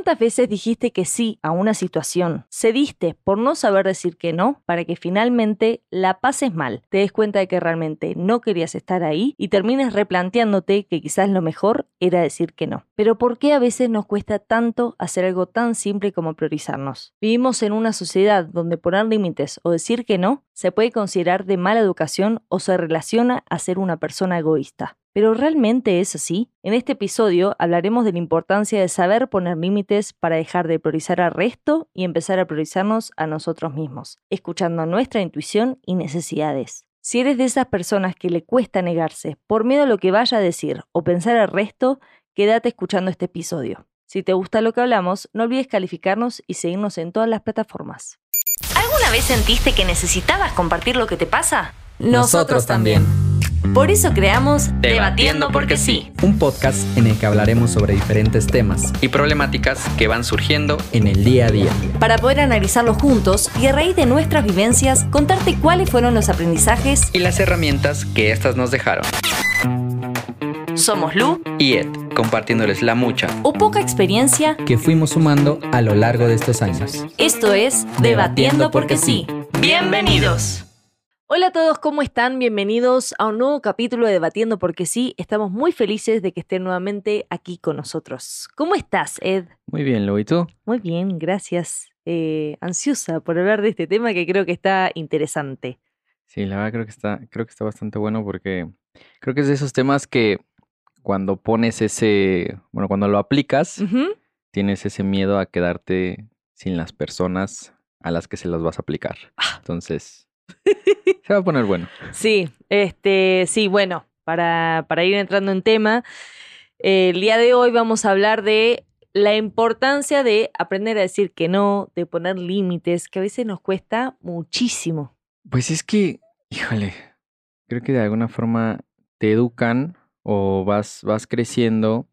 ¿Cuántas veces dijiste que sí a una situación? Cediste por no saber decir que no para que finalmente la pases mal, te des cuenta de que realmente no querías estar ahí y termines replanteándote que quizás lo mejor era decir que no. Pero ¿por qué a veces nos cuesta tanto hacer algo tan simple como priorizarnos? Vivimos en una sociedad donde poner límites o decir que no se puede considerar de mala educación o se relaciona a ser una persona egoísta. ¿Pero realmente es así? En este episodio hablaremos de la importancia de saber poner límites para dejar de priorizar al resto y empezar a priorizarnos a nosotros mismos, escuchando nuestra intuición y necesidades. Si eres de esas personas que le cuesta negarse por miedo a lo que vaya a decir o pensar al resto, quédate escuchando este episodio. Si te gusta lo que hablamos, no olvides calificarnos y seguirnos en todas las plataformas. ¿Alguna vez sentiste que necesitabas compartir lo que te pasa? Nosotros también. Por eso creamos Debatiendo porque sí. Un podcast en el que hablaremos sobre diferentes temas y problemáticas que van surgiendo en el día a día. Para poder analizarlos juntos y a raíz de nuestras vivencias, contarte cuáles fueron los aprendizajes y las herramientas que éstas nos dejaron. Somos Lu y Ed, compartiéndoles la mucha o poca experiencia que fuimos sumando a lo largo de estos años. Esto es Debatiendo porque sí. Bienvenidos. Hola a todos, ¿cómo están? Bienvenidos a un nuevo capítulo de Debatiendo porque sí. Estamos muy felices de que estén nuevamente aquí con nosotros. ¿Cómo estás, Ed? Muy bien, Lu, ¿y tú? Muy bien, gracias. Eh, ansiosa por hablar de este tema que creo que está interesante. Sí, la verdad creo que está, creo que está bastante bueno porque creo que es de esos temas que cuando pones ese, bueno, cuando lo aplicas, tienes ese miedo a quedarte sin las personas a las que se las vas a aplicar. Ah. Entonces, se va a poner bueno. Sí, este, sí, bueno, para, para ir entrando en tema, el día de hoy vamos a hablar de la importancia de aprender a decir que no, de poner límites, que a veces nos cuesta muchísimo. Pues es que, híjole, creo que de alguna forma te educan o vas, vas creciendo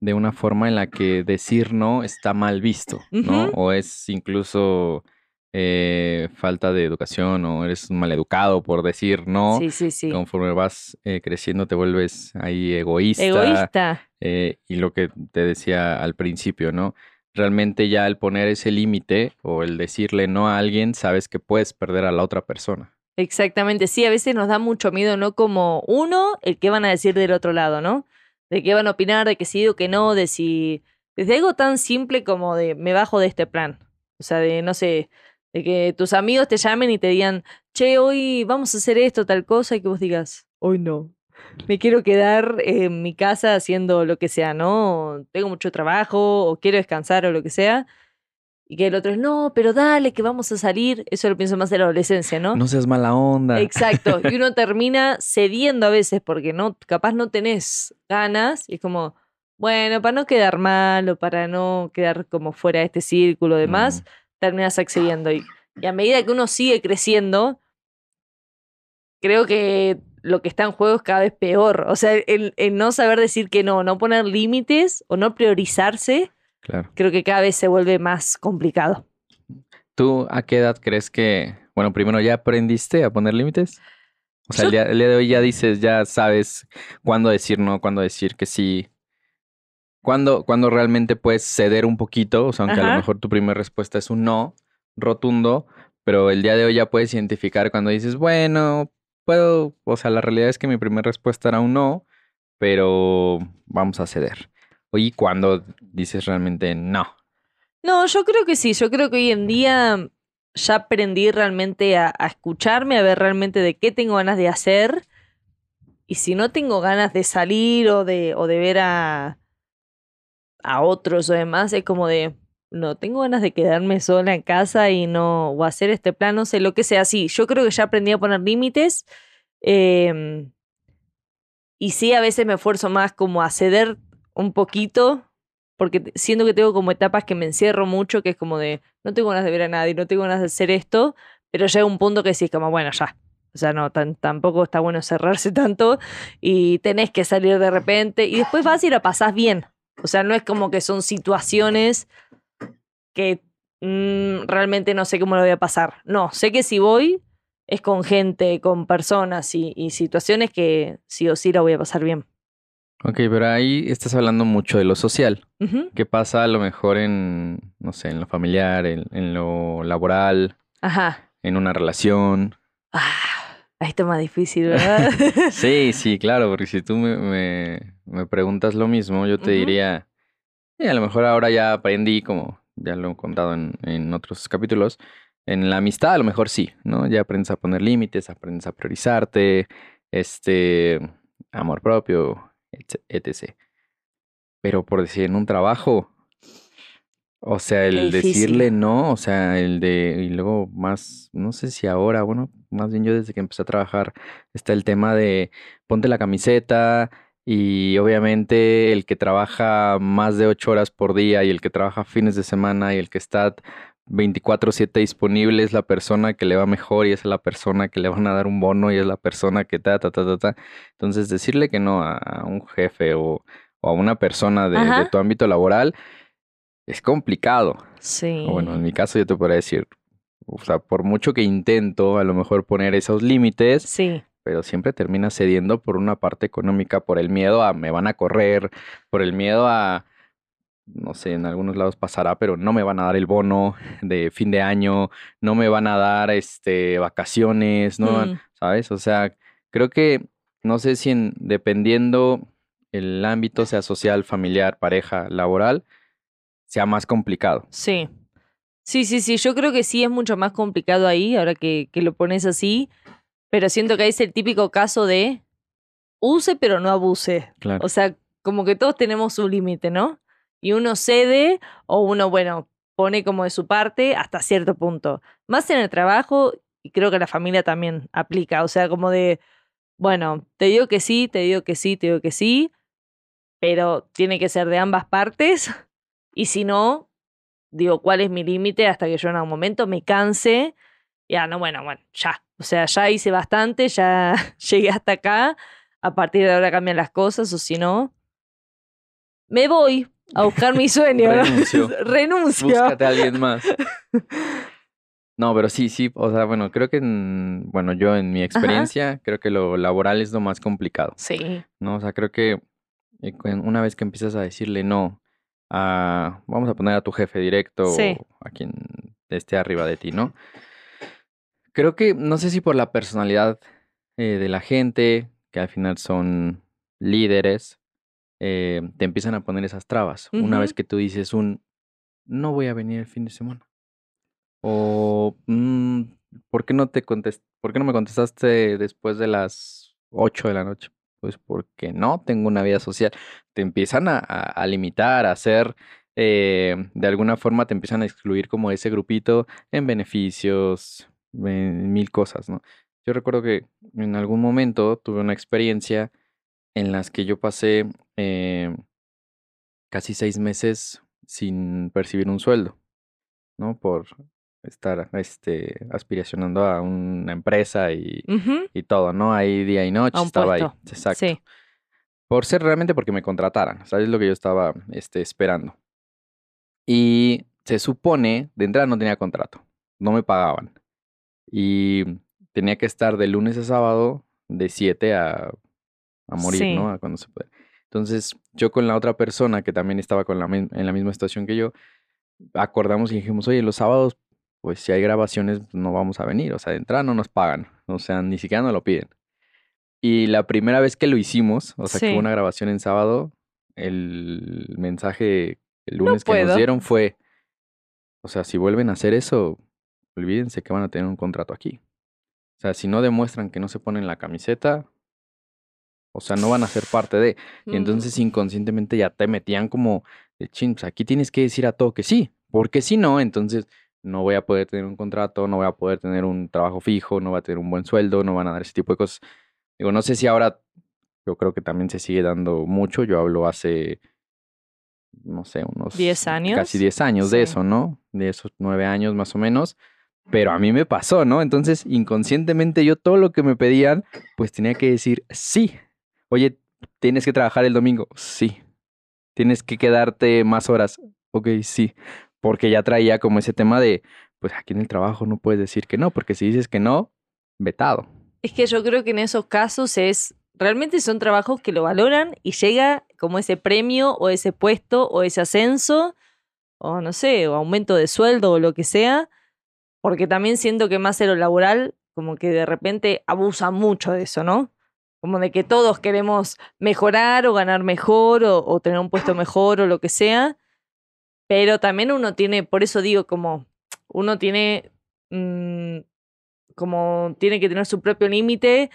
de una forma en la que decir no está mal visto, ¿no? O es incluso eh, falta de educación o eres un maleducado por decir no. Sí, sí, sí. Conforme vas eh, creciendo te vuelves ahí egoísta. Egoísta. Eh, y lo que te decía al principio, ¿no? Realmente ya al poner ese límite o el decirle no a alguien, sabes que puedes perder a la otra persona. Exactamente, sí, a veces nos da mucho miedo, ¿no? Como uno, el que van a decir del otro lado, ¿no? De qué van a opinar, de que sí o que no, de si... Desde algo tan simple como de me bajo de este plan. O sea, de, no sé, de que tus amigos te llamen y te digan, che, hoy vamos a hacer esto, tal cosa, y que vos digas, hoy no. Me quiero quedar en mi casa haciendo lo que sea, ¿no? Tengo mucho trabajo o quiero descansar o lo que sea. Y que el otro es, no, pero dale, que vamos a salir. Eso lo pienso más de la adolescencia, ¿no? No seas mala onda. Exacto. Y uno termina cediendo a veces porque no, capaz no tenés ganas. Y es como, bueno, para no quedar mal o para no quedar como fuera de este círculo y demás, terminas accediendo. Y, a medida que uno sigue creciendo, creo que lo que está en juego es cada vez peor. O sea, el, no saber decir que no, no poner límites o no priorizarse, claro. creo que cada vez se vuelve más complicado. ¿Tú a qué edad crees que, bueno, primero ya aprendiste a poner límites? O sea, el día, de hoy ya dices, ya sabes cuándo decir no, cuándo decir que sí. ¿Cuándo, cuando realmente puedes ceder un poquito? O sea, aunque a lo mejor tu primera respuesta es un no rotundo, pero el día de hoy ya puedes identificar cuando dices, bueno, puedo, o sea, la realidad es que mi primera respuesta era un no, pero vamos a ceder. Oye, ¿cuándo dices realmente no? No, yo creo que sí, yo creo que hoy en día ya aprendí realmente a, a escucharme, a ver realmente de qué tengo ganas de hacer. Y si no tengo ganas de salir o de, o de ver a, a otros o demás, es como de, no, tengo ganas de quedarme sola en casa y no, o hacer este plan, no sé, lo que sea. Sí, yo creo que ya aprendí a poner límites. Em, y sí, a veces me esfuerzo más como a ceder un poquito, porque siento que tengo como etapas que me encierro mucho, que es como de, no tengo ganas de ver a nadie, no tengo ganas de hacer esto, pero llega un punto que sí como, bueno, ya. O sea, no, tampoco está bueno cerrarse tanto y tenés que salir de repente y después vas y la pasás bien. O sea, no es como que son situaciones que mm, realmente no sé cómo lo voy a pasar. No, sé que si voy es con gente, con personas y, situaciones que sí o sí la voy a pasar bien. Ok, pero ahí estás hablando mucho de lo social. Ujú. ¿Qué pasa a lo mejor en, no sé, en lo familiar, en, en lo laboral, Ajá. en una relación? Ah, ahí está más difícil, ¿verdad? Sí, sí, claro, porque si tú me, me, me preguntas lo mismo, yo te diría, "Sí, a lo mejor ahora ya aprendí, como ya lo he contado en, en otros capítulos, en la amistad a lo mejor sí, ¿no? Ya aprendes a poner límites, aprendes a priorizarte, este, amor propio, etc. Pero por decir, en un trabajo, o sea, el decirle no, o sea, el de, y luego más, no sé si ahora, bueno, más bien yo desde que empecé a trabajar, está el tema de ponte la camiseta y obviamente el que trabaja más de ocho horas por día y el que trabaja fines de semana y el que está 24/7 disponible es la persona que le va mejor y es la persona que le van a dar un bono y es la persona que ta, ta, ta, ta, ta. Entonces decirle que no a, un jefe o, o a una persona de, de tu ámbito laboral es complicado. Sí. O bueno, en mi caso yo te podría decir, o sea, por mucho que intento a lo mejor poner esos límites, Sí. pero siempre termina cediendo por una parte económica, por el miedo a me van a correr, por el miedo a, no sé, en algunos lados pasará, pero no me van a dar el bono de fin de año, no me van a dar este vacaciones, no, Mm. ¿sabes? O sea, creo que no sé si en, dependiendo el ámbito sea social, familiar, pareja, laboral, sea más complicado. Sí. Sí, sí, sí. Yo creo que sí es mucho más complicado ahí, ahora que, que lo pones así. Pero siento que ahí es el típico caso de use, pero no abuse. Claro. O sea, como que todos tenemos un límite, ¿no? Y uno cede o uno, bueno, pone como de su parte hasta cierto punto. Más en el trabajo, y creo que la familia también aplica. O sea, como de, bueno, te digo que sí, te digo que sí, te digo que sí, pero tiene que ser de ambas partes. Y si no, digo, ¿cuál es mi límite hasta que yo en algún momento me canse? Ya, no, bueno, bueno, ya. O sea, ya hice bastante, ya llegué hasta acá. A partir de ahora cambian las cosas, o si no, me voy a buscar mi sueño. Renuncio. Renuncio. Búscate a alguien más. No, pero sí, sí, o sea, bueno, creo que, en- bueno, yo en mi experiencia, creo que lo laboral es lo más complicado, Sí. ¿no? O sea, creo que eh, una vez que empiezas a decirle no a, vamos a poner a tu jefe directo Sí. o a quien esté arriba de ti, ¿no? Creo que, no sé si por la personalidad eh, de la gente, que al final son líderes, eh, te empiezan a poner esas trabas. Una vez que tú dices un, no voy a venir el fin de semana. O, "Mm, ¿por qué no te contest ¿por qué no me contestaste después de las 8 de la noche? Pues porque no tengo una vida social. Te empiezan a, a- limitar, a hacer, eh, de alguna forma te empiezan a excluir como ese grupito en beneficios, en mil cosas, ¿no? Yo recuerdo que en algún momento tuve una experiencia en las que yo pasé eh, casi seis meses sin percibir un sueldo, ¿no? Por estar este, aspiracionando a una empresa y, y todo, ¿no? Ahí día y noche estaba ahí. Exacto. Sí. Por ser realmente porque me contrataran, ¿sabes? Lo que yo estaba este, esperando. Y se supone, de entrada no tenía contrato, no me pagaban. Y tenía que estar de lunes a sábado de 7 a, a morir, Sí. ¿no? A cuando se puede. Entonces, yo con la otra persona que también estaba con la, en la misma situación que yo, acordamos y dijimos, oye, los sábados, pues si hay grabaciones, no vamos a venir. O sea, de entrada no nos pagan. O sea, ni siquiera nos lo piden. Y la primera vez que lo hicimos, o sea, que hubo una grabación en sábado, el mensaje el lunes que nos dieron fue, o sea, si vuelven a hacer eso, olvídense que van a tener un contrato aquí. O sea, si no demuestran que no se ponen la camiseta, o sea, no van a ser parte de. Y Mm. entonces inconscientemente ya te metían como de chin, pues aquí tienes que decir a todo que sí, porque si no, entonces no voy a poder tener un contrato, no voy a poder tener un trabajo fijo, no voy a tener un buen sueldo, no van a dar ese tipo de cosas. Digo, no sé si ahora, yo creo que también se sigue dando mucho, yo hablo hace, no sé, unos 10 años. casi 10 años de eso, ¿no? De esos 9 años más o menos. Pero a mí me pasó, ¿no? Entonces, inconscientemente yo todo lo que me pedían, pues tenía que decir sí. Oye, ¿tienes que trabajar el domingo? Sí. ¿Tienes que quedarte más horas? Ok, sí. Porque ya traía como ese tema de, pues aquí en el trabajo no puedes decir que no, porque si dices que no, vetado. Es que yo creo que en esos casos es realmente son trabajos que lo valoran y llega como ese premio o ese puesto o ese ascenso o no sé, o aumento de sueldo o lo que sea, porque también siento que más en lo laboral como que de repente abusa mucho de eso, ¿no? Como de que todos queremos mejorar o ganar mejor o, tener un puesto mejor o lo que sea, pero también uno tiene, por eso digo, como uno tiene, mm, como tiene que tener su propio límite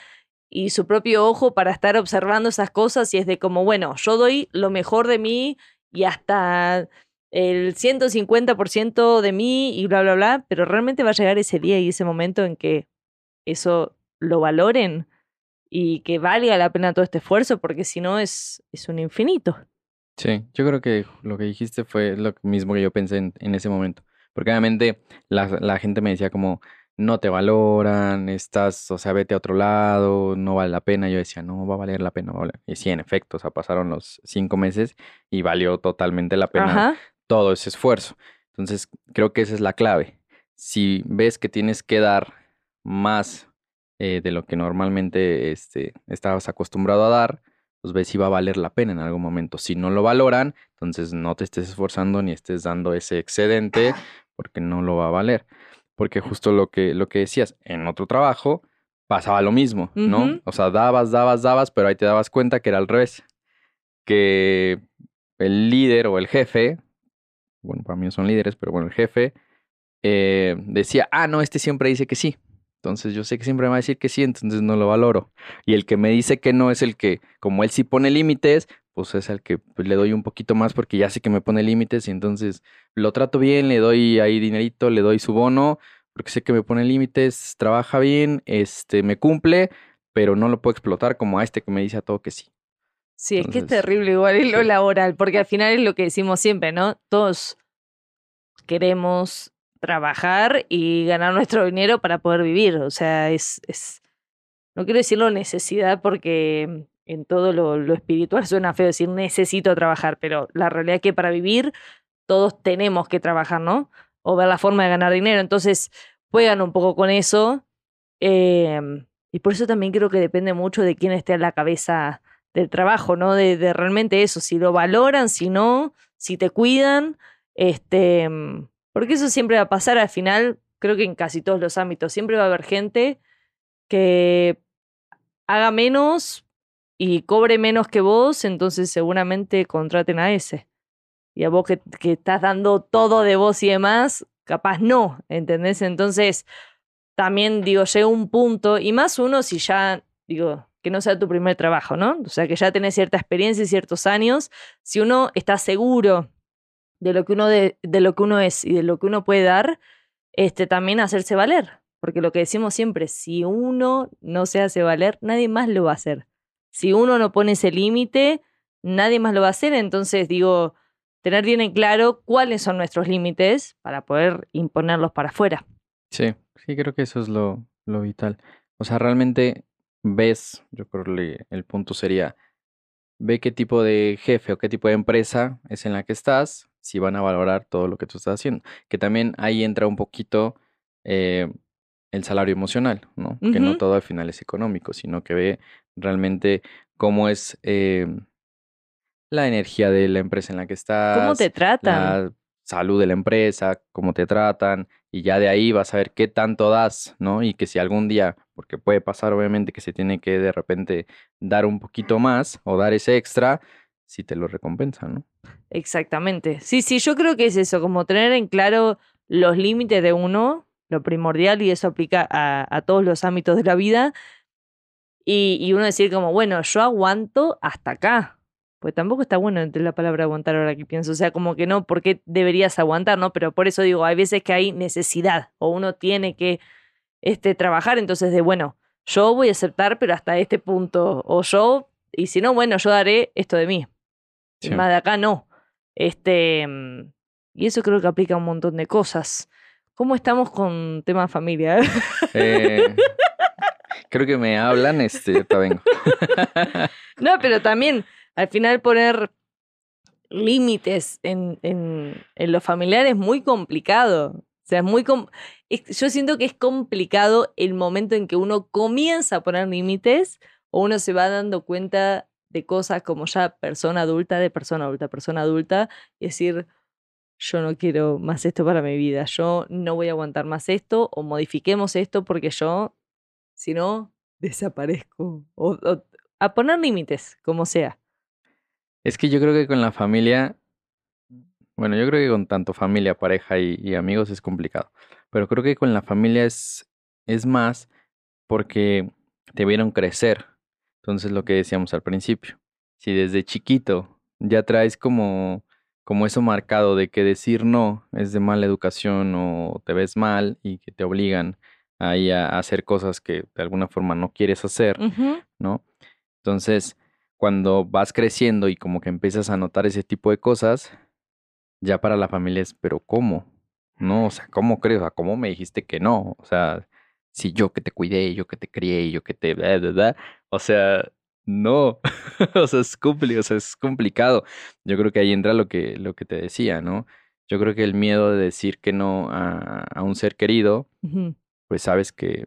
y su propio ojo para estar observando esas cosas y es de como, bueno, yo doy lo mejor de mí y hasta el 150% de mí y bla, bla, bla, pero realmente va a llegar ese día y ese momento en que eso lo valoren y que valga la pena todo este esfuerzo, porque si no es, es un infinito. Sí, yo creo que lo que dijiste fue lo mismo que yo pensé en, en ese momento. Porque obviamente la, la gente me decía como, no te valoran, estás, o sea, vete a otro lado, no vale la pena. Yo decía, no, va a valer la pena. va a valer". Y sí, en efecto, o sea, pasaron los cinco meses y valió totalmente la pena Ajá. todo ese esfuerzo. Entonces, creo que esa es la clave. Si ves que tienes que dar más eh, de lo que normalmente este, estabas acostumbrado a dar, pues ves si va a valer la pena en algún momento. Si no lo valoran, entonces no te estés esforzando ni estés dando ese excedente porque no lo va a valer. Porque justo lo que, lo que decías, en otro trabajo pasaba lo mismo, ¿no? O sea, dabas, dabas, dabas, pero ahí te dabas cuenta que era al revés. Que el líder o el jefe, bueno, para mí no son líderes, pero bueno, el jefe eh, decía, ah, no, este siempre dice que sí. Entonces yo sé que siempre me va a decir que sí, entonces no lo valoro. Y el que me dice que no es el que, como él sí pone límites, pues es el que pues, le doy un poquito más porque ya sé que me pone límites y entonces lo trato bien, le doy ahí dinerito, le doy su bono, porque sé que me pone límites, trabaja bien, este, me cumple, pero no lo puedo explotar como a este que me dice a todo que sí. Sí, es que es terrible igual en lo sí. laboral, porque al final es lo que decimos siempre, ¿no? Todos queremos trabajar y ganar nuestro dinero para poder vivir. O sea, es, es no quiero decirlo necesidad porque en todo lo, lo espiritual suena feo decir necesito trabajar, pero la realidad es que para vivir todos tenemos que trabajar, ¿no? O ver la forma de ganar dinero. Entonces, juegan un poco con eso. em, y por eso también creo que depende mucho de quién esté a la cabeza del trabajo, ¿no? De, de realmente eso, si lo valoran, si no, si te cuidan, este, mm, porque eso siempre va a pasar al final, creo que en casi todos los ámbitos, siempre va a haber gente que haga menos y cobre menos que vos, entonces seguramente contraten a ese. Y a vos que, que estás dando todo de vos y demás, capaz no, ¿entendés? Entonces, también digo, llega un punto, y más uno si ya, digo, que no sea tu primer trabajo, ¿no? O sea, que ya tenés cierta experiencia y ciertos años, si uno está seguro de lo que uno, de, de lo que uno es y de lo que uno puede dar, este, también hacerse valer. Porque lo que decimos siempre, si uno no se hace valer, nadie más lo va a hacer. Si uno no pone ese límite, nadie más lo va a hacer. Entonces, digo, tener bien en claro cuáles son nuestros límites para poder imponerlos para afuera. Sí, sí, creo que eso es lo, lo vital. O sea, realmente ves, yo creo que el punto sería, ve qué tipo de jefe o qué tipo de empresa es en la que estás, si van a valorar todo lo que tú estás haciendo. Que también ahí entra un poquito eh, el salario emocional, ¿no? Que no todo al final es económico, sino que ve realmente cómo es eh, la energía de la empresa en la que ¿Cómo te estás, tratan? la salud de la empresa, cómo te tratan, y ya de ahí vas a ver qué tanto das, ¿no? Y que si algún día, porque puede pasar obviamente que se tiene que de repente dar un poquito más o dar ese extra, si te lo recompensan, ¿no? Exactamente. Sí, sí, yo creo que es eso, como tener en claro los límites de uno, lo primordial, y eso aplica a, a todos los ámbitos de la vida. Y, y uno decir como, bueno, yo aguanto hasta acá. Pues tampoco está bueno entre la palabra aguantar ahora que pienso. O sea, como que no, ¿por qué deberías aguantar, no? Pero por eso digo, hay veces que hay necesidad o uno tiene que este, trabajar. Entonces, de bueno, yo voy a aceptar, pero hasta este punto. O yo, y si no, bueno, yo daré esto de mí. Sí. más de acá no. Este, mm, y eso creo que aplica a un montón de cosas. ¿Cómo estamos con tema familia? Eh, creo que me hablan, este, vengo. no, pero también al final poner límites en, en, en lo familiar es muy complicado. O sea, es muy es- yo siento que es complicado el momento en que uno comienza a poner límites o uno se va dando cuenta de cosas como ya persona adulta, de persona adulta, persona adulta, y decir, yo no quiero más esto para mi vida, yo no voy a aguantar más esto, o modifiquemos esto porque yo, si no, desaparezco. O, a poner límites, como sea. Es que yo creo que con la familia, bueno, yo creo que con tanto familia, pareja y, y amigos es complicado, pero creo que con la familia es, es más porque te vieron crecer. Entonces lo que decíamos al principio, si desde chiquito ya traes como, como eso marcado de que decir no es de mala educación o te ves mal y que te obligan ahí a, hacer cosas que de alguna forma no quieres hacer, Ujú. ¿no? Entonces, cuando vas creciendo y como que empiezas a notar ese tipo de cosas, ya para la familia es, pero ¿cómo? No, o sea, ¿cómo crees? O sea, ¿cómo me dijiste que no? O sea, si yo que te cuidé, yo que te crié, yo que te... bla, bla, bla. O sea, no. o sea, es compli- o sea, es complicado. Yo creo que ahí entra lo que, lo que te decía, ¿no? Yo creo que el miedo de decir que no a, a un ser querido, Ujú. Pues sabes que,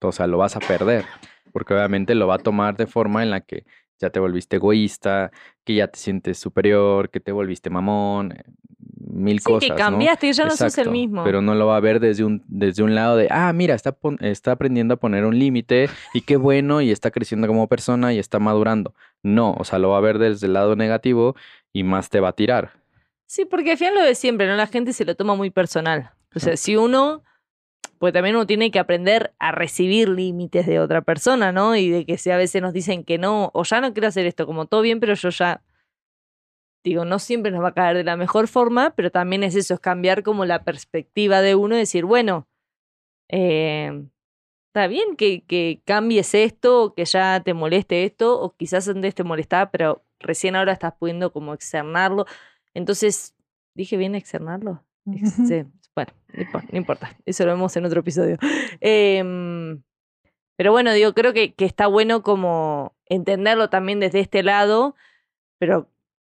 o sea, lo vas a perder, porque obviamente lo va a tomar de forma en la que ya te volviste egoísta, que ya te sientes superior, que te volviste mamón, eh, mil Sí, cosas, que ¿no? cambiaste, que ya no sos el mismo. Pero no lo va a ver desde un, desde un lado de, ah, mira, está, está aprendiendo a poner un límite y qué bueno, y está creciendo como persona y está madurando. No, o sea, lo va a ver desde el lado negativo y más te va a tirar. Sí, porque al final lo de siempre, ¿no? La gente se lo toma muy personal. O sea, si uno, pues también uno tiene que aprender a recibir límites de otra persona, ¿no? Y de que si a veces nos dicen que no, o ya no quiero hacer esto, como todo bien, pero yo ya, digo, no siempre nos va a caer de la mejor forma, pero también es eso, es cambiar como la perspectiva de uno y decir, bueno, eh, está bien que, que cambies esto, o que ya te moleste esto, o quizás antes te molestaba, pero recién ahora estás pudiendo como externarlo. Entonces, ¿dije bien externarlo? Ex- sí, Bueno, no impo- no importa, eso lo vemos en otro episodio. Em, pero bueno, digo, creo que, que está bueno como entenderlo también desde este lado, pero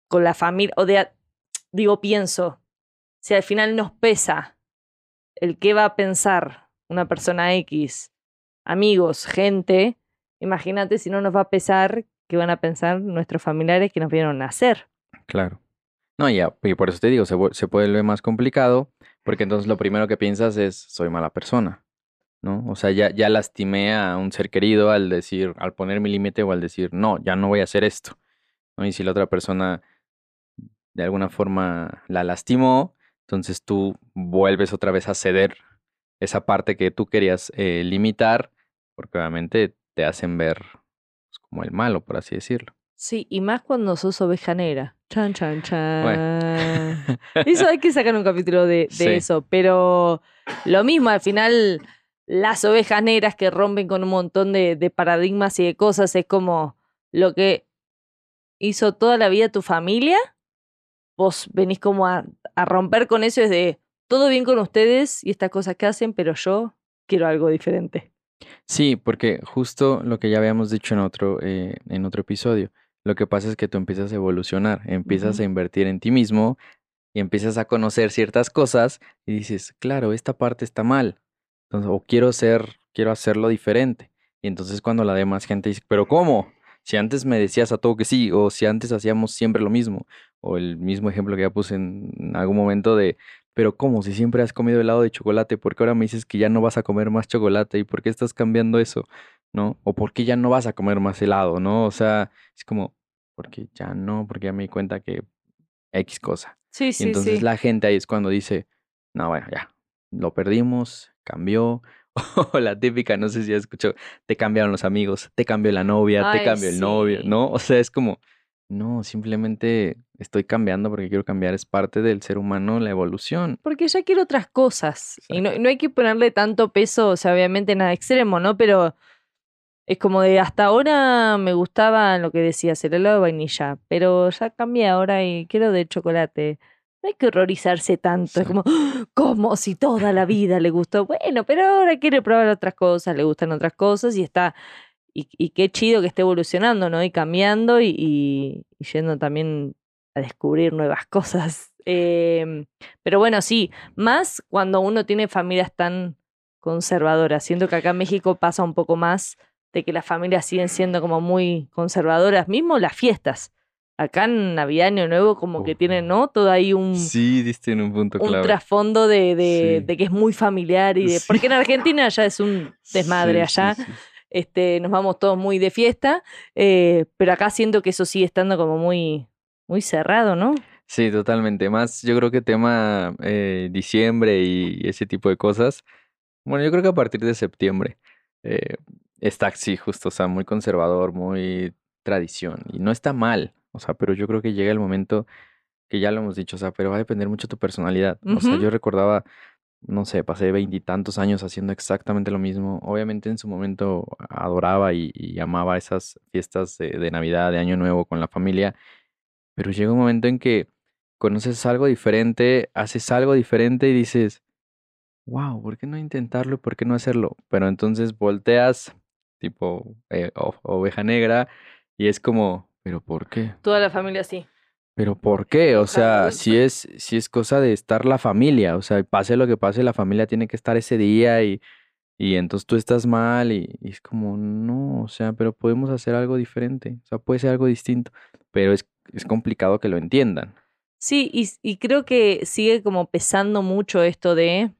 con la familia, o de, digo, pienso, si al final nos pesa el qué va a pensar una persona X, amigos, gente, imagínate si no nos va a pesar qué van a pensar nuestros familiares que nos vieron nacer. Claro. No, ya, y por eso te digo, se, se vuelve más complicado, porque entonces lo primero que piensas es, soy mala persona, ¿no? O sea, ya, ya lastimé a un ser querido al decir, al poner mi límite o al decir, no, ya no voy a hacer esto, ¿no? Y si la otra persona de alguna forma la lastimó, entonces tú vuelves otra vez a ceder esa parte que tú querías eh, limitar, porque obviamente te hacen ver pues, como el malo, por así decirlo. Sí, y más cuando sos oveja negra. Chan, chan, chan. Eso hay que sacar un capítulo de, de Sí. eso, pero lo mismo, al final las ovejas negras que rompen con un montón de, de paradigmas y de cosas es como lo que hizo toda la vida tu familia, vos venís como a, a romper con eso, es de todo bien con ustedes y estas cosas que hacen, pero yo quiero algo diferente. Sí, porque justo lo que ya habíamos dicho en otro, eh, en otro episodio, lo que pasa es que tú empiezas a evolucionar, empiezas a invertir en ti mismo y empiezas a conocer ciertas cosas y dices, claro, esta parte está mal, entonces, o quiero ser, quiero hacerlo diferente. Y entonces cuando la demás gente dice, pero ¿cómo? Si antes me decías a todo que sí, o si antes hacíamos siempre lo mismo, o el mismo ejemplo que ya puse en algún momento de, pero ¿cómo? Si siempre has comido helado de chocolate, ¿por qué ahora me dices que ya no vas a comer más chocolate? ¿Y por qué estás cambiando eso? ¿No? ¿O por qué ya no vas a comer más helado? ¿No? O sea, es como, porque ya no, porque ya me di cuenta que X cosa. Sí, Y sí, entonces sí. la gente ahí es cuando dice, no, bueno, ya, lo perdimos, cambió. O la típica, no sé si has escuchado, te cambiaron los amigos, te cambió la novia, te cambió el novio. ¿no? O sea, es como, no, simplemente estoy cambiando porque quiero cambiar, es parte del ser humano, la evolución. Porque ya quiero otras cosas. Y no, no hay que ponerle tanto peso, o sea, obviamente nada extremo, ¿no? Pero es como de hasta ahora me gustaba lo que decías, el helado de vainilla, pero ya cambié ahora y quiero de chocolate. No hay que horrorizarse tanto, es como, "¡Ah! ¿cómo si toda la vida le gustó? Bueno, pero ahora quiere probar otras cosas, le gustan otras cosas y está, y, y qué chido que esté evolucionando, ¿no? Y cambiando y, y- y yendo también a descubrir nuevas cosas. Em, pero bueno, sí, más cuando uno tiene familias tan conservadoras. Siento que acá en México pasa un poco más de que las familias siguen siendo como muy conservadoras, mismo las fiestas. Acá en Navidad, Año Nuevo, como que tienen, ¿no? Todo ahí un, Sí, diste en un punto un clave. trasfondo de, de, Sí. de que es muy familiar y de. Sí. Porque en Argentina ya es un desmadre Sí, allá. Este, nos vamos todos muy de fiesta. eh, pero acá siento que eso sigue estando como muy, muy cerrado, ¿no? Sí, totalmente. Más yo creo que tema eh, diciembre y ese tipo de cosas. Bueno, yo creo que a partir de septiembre eh, está así, justo, o sea, muy conservador, muy tradición. Y no está mal, o sea, pero yo creo que llega el momento que ya lo hemos dicho, o sea, pero va a depender mucho de tu personalidad. O sea, yo recordaba, no sé, pasé veintitantos años haciendo exactamente lo mismo. Obviamente en su momento adoraba y, y amaba esas fiestas de, de Navidad, de Año Nuevo con la familia, pero llega un momento en que conoces algo diferente, haces algo diferente y dices, wow, ¿por qué no intentarlo? ¿Por qué no hacerlo? Pero entonces volteas, tipo eh, o- oveja negra, y es como, ¿pero por qué? Toda la familia sí. ¿Pero por qué? O sea, si es, si es cosa de estar la familia, o sea, pase lo que pase, la familia tiene que estar ese día y, y entonces tú estás mal y, y es como, no, o sea, pero podemos hacer algo diferente, o sea, puede ser algo distinto, pero es, es complicado que lo entiendan. Sí, y, y creo que sigue como pesando mucho esto de,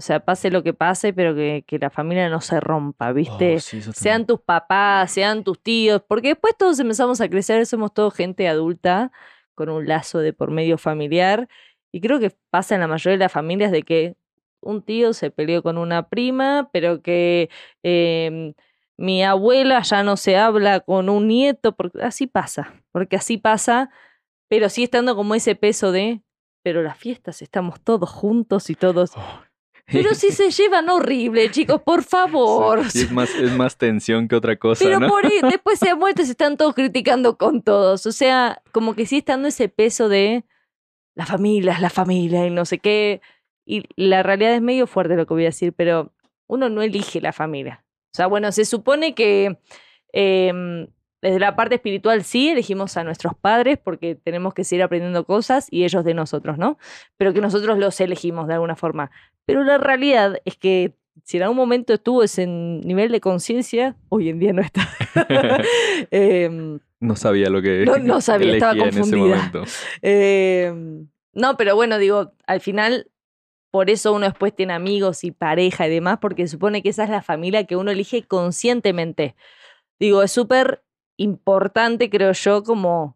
o sea, pase lo que pase, pero que, que la familia no se rompa, ¿viste? Oh, sí, sean tus papás, sean tus tíos, porque después todos empezamos a crecer, somos todos gente adulta con un lazo de por medio familiar, y creo que pasa en la mayoría de las familias de que un tío se peleó con una prima, pero que em, mi abuela ya no se habla con un nieto, porque así pasa, porque así pasa, pero sí estando como ese peso de, pero las fiestas estamos todos juntos y todos... Oh. Pero si se llevan horrible, chicos, por favor. Sí, es más, es más tensión que otra cosa, Pero ¿no? por ahí, después se han muerto y se están todos criticando con todos. O sea, como que sí estando ese peso de la familia, es la familia y no sé qué. Y la realidad es medio fuerte lo que voy a decir, pero uno no elige la familia. O sea, bueno, se supone que em, desde la parte espiritual sí elegimos a nuestros padres porque tenemos que seguir aprendiendo cosas y ellos de nosotros, ¿no? Pero que nosotros los elegimos de alguna forma. Pero la realidad es que si en algún momento estuvo ese nivel de conciencia, hoy en día no está. Em, No sabía lo que No- no sabía, estaba elegía en ese confundida. em, no, pero bueno, digo, al final, por eso uno después tiene amigos y pareja y demás, porque supone que esa es la familia que uno elige conscientemente. Digo, es súper importante, creo yo, como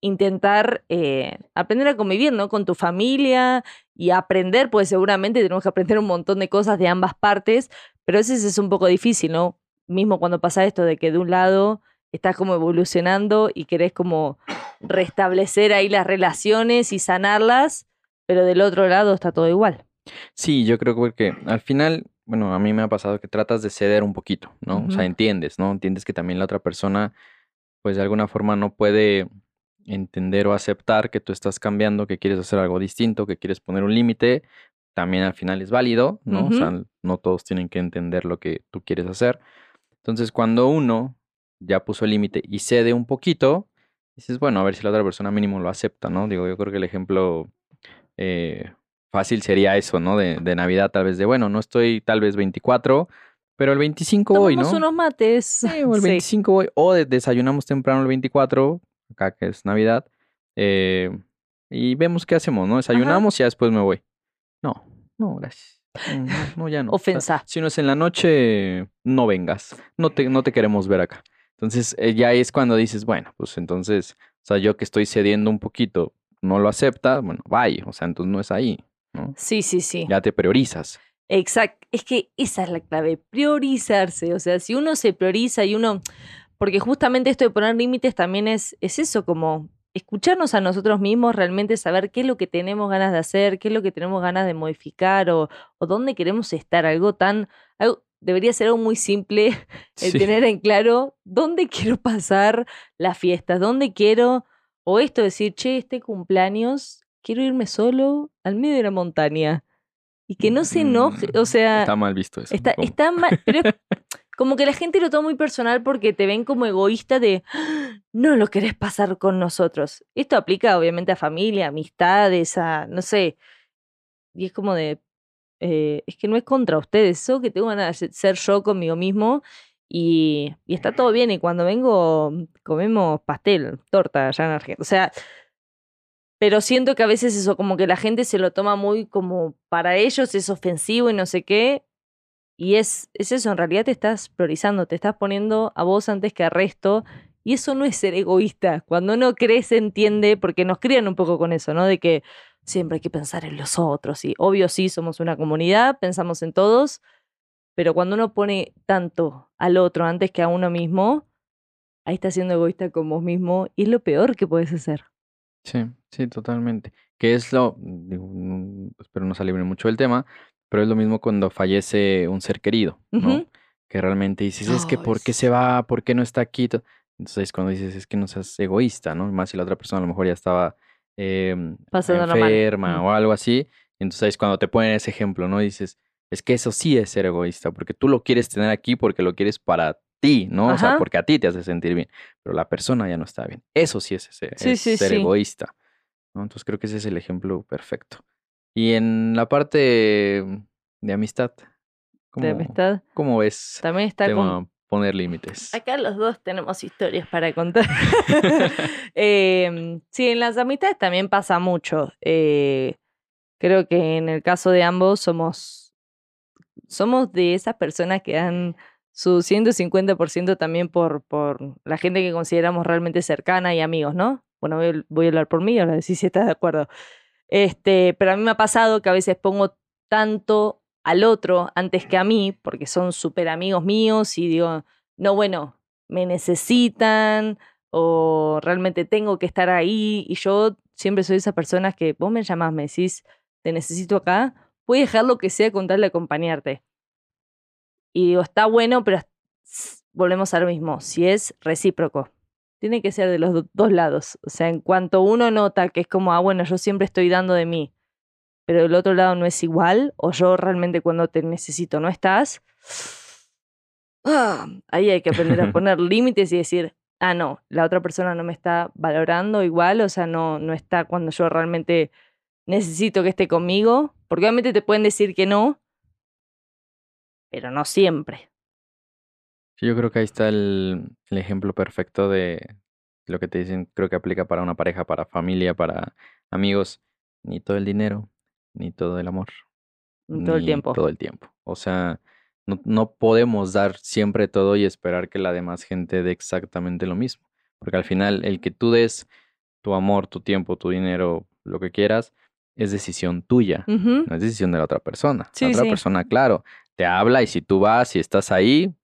intentar eh, aprender a convivir, ¿no? Con tu familia y aprender, pues seguramente tenemos que aprender un montón de cosas de ambas partes, pero a veces es un poco difícil, ¿no? Mismo cuando pasa esto de que de un lado estás como evolucionando y querés como restablecer ahí las relaciones y sanarlas, pero del otro lado está todo igual. Sí, yo creo que porque al final, bueno, a mí me ha pasado que tratas de ceder un poquito, ¿no? O sea, entiendes, ¿no? Entiendes que también la otra persona, pues de alguna forma no puede entender o aceptar que tú estás cambiando, que quieres hacer algo distinto, que quieres poner un límite. También al final es válido, ¿no? O sea, no todos tienen que entender lo que tú quieres hacer. Entonces, cuando uno ya puso el límite y cede un poquito, dices, bueno, a ver si la otra persona mínimo lo acepta, ¿no? Digo, yo creo que el ejemplo eh, fácil sería eso, ¿no? De, de Navidad, tal vez de, bueno, no estoy tal vez 24, pero el 25 voy, Tomamos ¿no? unos mates. Sí, o el 25 voy, o de- desayunamos temprano el 24, acá que es Navidad, eh, y vemos qué hacemos, ¿no? Desayunamos y ya después me voy. No, no, gracias. No, no, ya no. O sea, Ofensa. si no es en la noche, no vengas. No te, no te queremos ver acá. Entonces, eh, ya es cuando dices, bueno, pues entonces, o sea, yo que estoy cediendo un poquito, no lo acepta, bueno, vaya, o sea, entonces no es ahí, ¿no? Sí, sí, sí. Ya te priorizas. Exacto. Es que esa es la clave, priorizarse. O sea, si uno se prioriza y uno. Porque justamente esto de poner límites también es, es eso, como escucharnos a nosotros mismos, realmente saber qué es lo que tenemos ganas de hacer, qué es lo que tenemos ganas de modificar o, o dónde queremos estar. Algo tan. Algo, debería ser algo muy simple el Sí. tener en claro dónde quiero pasar las fiestas, dónde quiero. O esto, decir, che, este cumpleaños, quiero irme solo al medio de la montaña. Y que no se enoje, o sea, Está mal visto eso. está, está mal, pero es como que la gente lo toma muy personal porque te ven como egoísta de "Ah, no lo querés pasar con nosotros. Esto aplica obviamente a familia, amistades, a no sé. Y es como de, eh, es que no es contra ustedes, eso que tengo ganas de ser yo conmigo mismo y, y está todo bien. Y cuando vengo, comemos pastel, torta allá en Argentina. O sea, pero siento que a veces eso, como que la gente se lo toma muy como para ellos es ofensivo y no sé qué. Y es, es eso, en realidad te estás priorizando, te estás poniendo a vos antes que al resto. Y eso no es ser egoísta. Cuando uno crece, entiende, porque nos crían un poco con eso, ¿no? De que siempre hay que pensar en los otros. Y obvio, sí, somos una comunidad, pensamos en todos. Pero cuando uno pone tanto al otro antes que a uno mismo, ahí está siendo egoísta con vos mismo. Y es lo peor que puedes hacer. Sí, sí, totalmente. Que es lo, digo, no- espero no salirme mucho del tema, pero es lo mismo cuando fallece un ser querido, ¿no? Ujú. Que realmente dices, es que Ay, ¿por qué se va? ¿Por qué no está aquí? To- Entonces es cuando dices, es que no seas egoísta, ¿no? Más si la otra persona a lo mejor ya estaba em, Pasándola mal. enferma Mm. o algo así. Entonces es cuando te ponen ese ejemplo, ¿no? Dices, es que eso sí es ser egoísta, porque tú lo quieres tener aquí porque lo quieres para ti, ¿no? O sea, Ajá. porque a ti te hace sentir bien, pero la persona ya no está bien. Eso sí es, ese- Sí, es sí, ser sí. egoísta, ¿no? Entonces creo que ese es el ejemplo perfecto. Y en la parte de amistad, ¿cómo, De amistad. cómo ves También está con... poner límites? Acá los dos tenemos historias para contar. Em, sí, en las amistades también pasa mucho. Eh, creo que en el caso de ambos somos, somos de esas personas que dan su 150% también por, por la gente que consideramos realmente cercana y amigos, ¿no? Bueno, voy, a- hablar por mí, ahora decís si estás de acuerdo. Este, pero a mí me ha pasado que a veces pongo tanto al otro antes que a mí, porque son súper amigos míos y digo, no, bueno, me necesitan o realmente tengo que estar ahí y yo siempre soy de esas personas que vos me llamás, me decís, te necesito acá, voy a dejar lo que sea con tal de acompañarte. Y digo, está bueno, pero volvemos a lo mismo, si es recíproco. Tiene que ser de los do- dos lados. O sea, en cuanto uno nota que es como, ah, bueno, yo siempre estoy dando de mí, pero del otro lado no es igual, o yo realmente cuando te necesito no estás, ah, ahí hay que aprender a poner límites y decir, ah, no, la otra persona no me está valorando igual, o sea, no, no está cuando yo realmente necesito que esté conmigo, porque obviamente te pueden decir que no, pero no siempre. Sí, yo creo que ahí está el, el ejemplo perfecto de lo que te dicen, creo que aplica para una pareja, para familia, para amigos, ni todo el dinero, ni todo el amor. Todo el ni tiempo. Todo el tiempo. O sea, no, no podemos dar siempre todo y esperar que la demás gente dé exactamente lo mismo. Porque al final, el que tú des tu amor, tu tiempo, tu dinero, lo que quieras, es decisión tuya. No es decisión de la otra persona. Sí, la otra sí. persona, claro, te habla y si tú vas y estás ahí,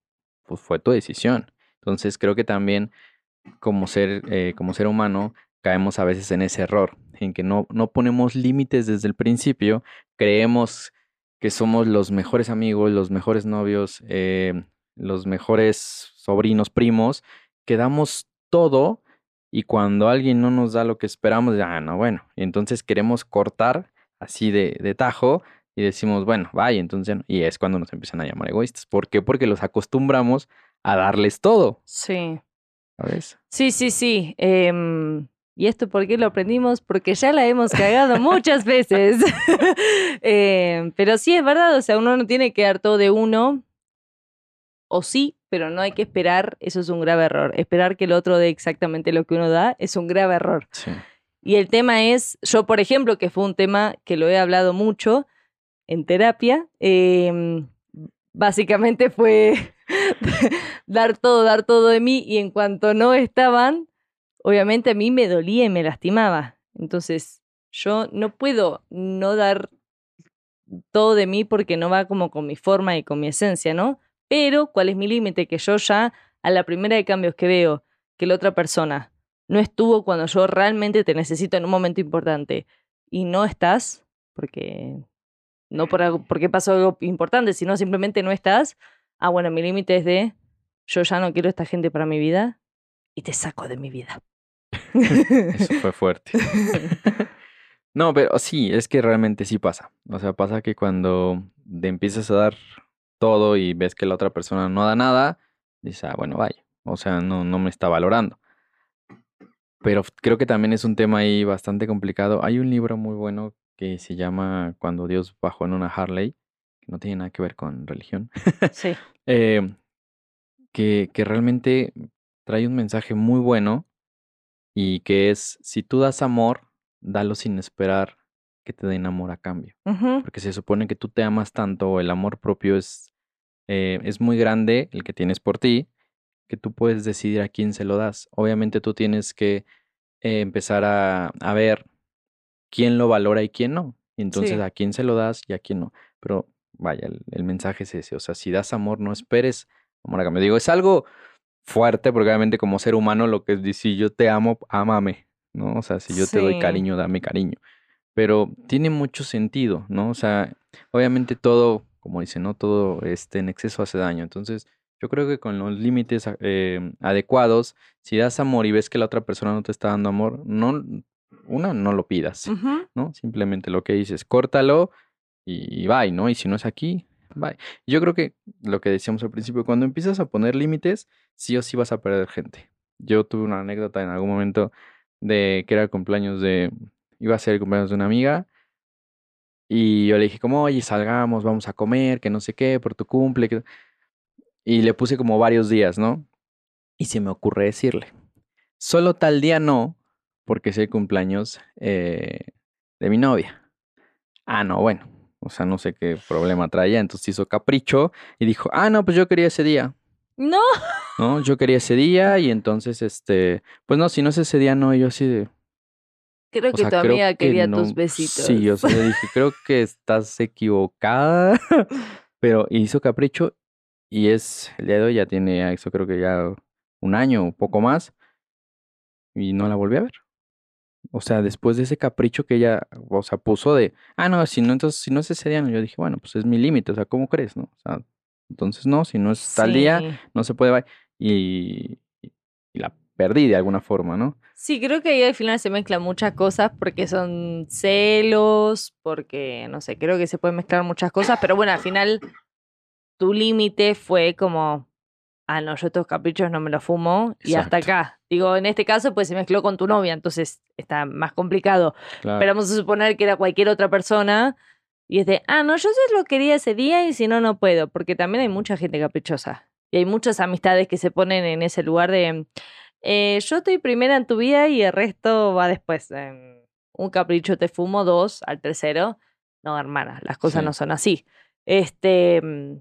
pues fue tu decisión. Entonces creo que también como ser, eh, como ser humano caemos a veces en ese error, en que no, no ponemos límites desde el principio, creemos que somos los mejores amigos, los mejores novios, eh, los mejores sobrinos, primos, que damos todo y cuando alguien no nos da lo que esperamos, ah, no, bueno, entonces queremos cortar así de, de tajo y decimos, bueno, vaya, entonces, y es cuando nos empiezan a llamar egoístas. ¿Por qué? Porque los acostumbramos a darles todo, Sí. ¿sabes? Sí, sí, sí. em, ¿Y esto por qué lo aprendimos? Porque ya la hemos cagado muchas veces. Em, pero sí es verdad, o sea, uno no tiene que dar todo de uno, o sí, pero no hay que esperar, eso es un grave error. Esperar que el otro dé exactamente lo que uno da es un grave error. Sí. Y el tema es, yo por ejemplo, que fue un tema que lo he hablado mucho en terapia, em, básicamente fue dar todo, dar todo de mí y en cuanto no estaban, obviamente a mí me dolía y me lastimaba. Entonces, yo no puedo no dar todo de mí porque no va como con mi forma y con mi esencia, ¿no? Pero, ¿cuál es mi límite? Que yo ya, a la primera de cambios que veo que la otra persona no estuvo cuando yo realmente te necesito en un momento importante y no estás, porque no por algo, porque pasó algo importante, sino simplemente no estás, ah, bueno, mi límite es de yo ya no quiero esta gente para mi vida y te saco de mi vida. Eso fue fuerte. No, pero sí, es que realmente sí pasa. O sea, pasa que cuando te empiezas a dar todo y ves que la otra persona no da nada, dices, ah, bueno, vaya. O sea, no, no me está valorando. Pero creo que también es un tema ahí bastante complicado. Hay un libro muy bueno que se llama Cuando Dios bajó en una Harley, que no tiene nada que ver con religión. sí. Eh, que, que realmente trae un mensaje muy bueno y que es, si tú das amor, dalo sin esperar que te den amor a cambio. Porque se supone que tú te amas tanto, el amor propio es, eh, es muy grande, el que tienes por ti, que tú puedes decidir a quién se lo das. Obviamente tú tienes que eh, empezar a, a ver quién lo valora y quién no. Entonces Sí. a quién se lo das y a quién no. Pero vaya, el, el mensaje es ese. O sea, si das amor, no esperes amor a cambio. Digo, es algo fuerte, porque obviamente como ser humano lo que es decir, si yo te amo, ámame, ¿no? O sea, si yo te doy cariño, dame cariño. Pero tiene mucho sentido, ¿no? O sea, obviamente todo, como dice, ¿no? Todo este, en exceso hace daño. Entonces, yo creo que con los límites eh, adecuados, si das amor y ves que la otra persona no te está dando amor, no, una, no lo pidas. ¿no? Simplemente lo que dices, córtalo y, y bye, ¿no? Y si no es aquí, bye. Yo creo que lo que decíamos al principio, cuando empiezas a poner límites, sí o sí vas a perder gente. Yo tuve una anécdota en algún momento de que era el cumpleaños de, iba a ser el cumpleaños de una amiga y yo le dije como, oye, salgamos, vamos a comer, que no sé qué, por tu cumple. que-". Y le puse como varios días, ¿no? Y se me ocurre decirle, solo tal día no, porque es el cumpleaños eh, de mi novia. Ah, no, bueno. O sea, no sé qué problema traía. Entonces hizo capricho y dijo, ah, no, pues yo quería ese día. No. ¿No? Yo quería ese día y entonces, este, pues no, si no es ese día, no, yo así de... Creo O que sea, tu amiga que quería no- tus besitos. Sí, yo sí le dije, creo que estás equivocada. Pero hizo capricho y es, el día de hoy ya tiene, eso creo que ya un año o poco más. Y no la volví a ver. O sea, después de ese capricho que ella, o sea, puso de, ah, no, si no, entonces, si no es ese día, no", yo dije, bueno, pues es mi límite, o sea, ¿cómo crees, no? O sea, entonces no, si no es tal día, no se puede, y, y la perdí de alguna forma, ¿no? Sí, creo que ahí al final se mezclan muchas cosas porque son celos, porque no sé, creo que se pueden mezclar muchas cosas, pero bueno, al final tu límite fue como, ah, no, yo estos caprichos no me los fumo y hasta acá. Digo, en este caso, pues se mezcló con tu novia, entonces está más complicado. Claro. Pero vamos a suponer que era cualquier otra persona y es de, ah, no, yo se lo quería ese día y si no, no puedo, porque también hay mucha gente caprichosa y hay muchas amistades que se ponen en ese lugar de, eh, yo estoy primera en tu vida y el resto va después. Em, un capricho te fumo, dos al tercero. No, hermana, las cosas Sí. no son así. Este, mm,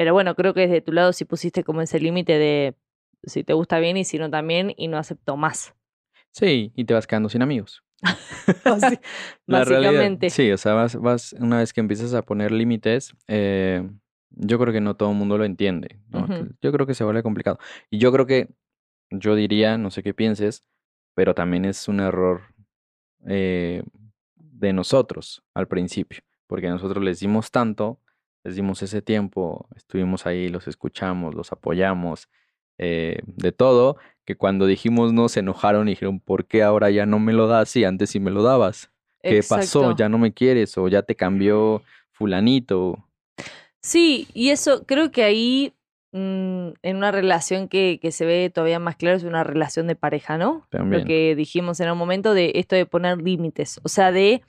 pero bueno, creo que desde tu lado sí pusiste como ese límite de si te gusta bien y si no también y no acepto más. Sí, y te vas quedando sin amigos. Así, La realidad, sí, o sea, vas, vas, una vez que empiezas a poner límites, eh, yo creo que no todo el mundo lo entiende. Yo creo que se vuelve complicado. Y yo creo que, yo diría, no sé qué pienses, pero también es un error eh, de nosotros al principio, porque nosotros les dimos tanto, les dimos ese tiempo, estuvimos ahí, los escuchamos, los apoyamos, eh, de todo, que cuando dijimos no se enojaron y dijeron, ¿por qué ahora ya no me lo das y antes sí me lo dabas? ¿Qué pasó? ¿Ya no me quieres? ¿O ya te cambió fulanito? Sí, y eso creo que ahí mm, en una relación que, que se ve todavía más claro es una relación de pareja, ¿no? También. Lo que dijimos en un momento de esto de poner límites. O sea, de,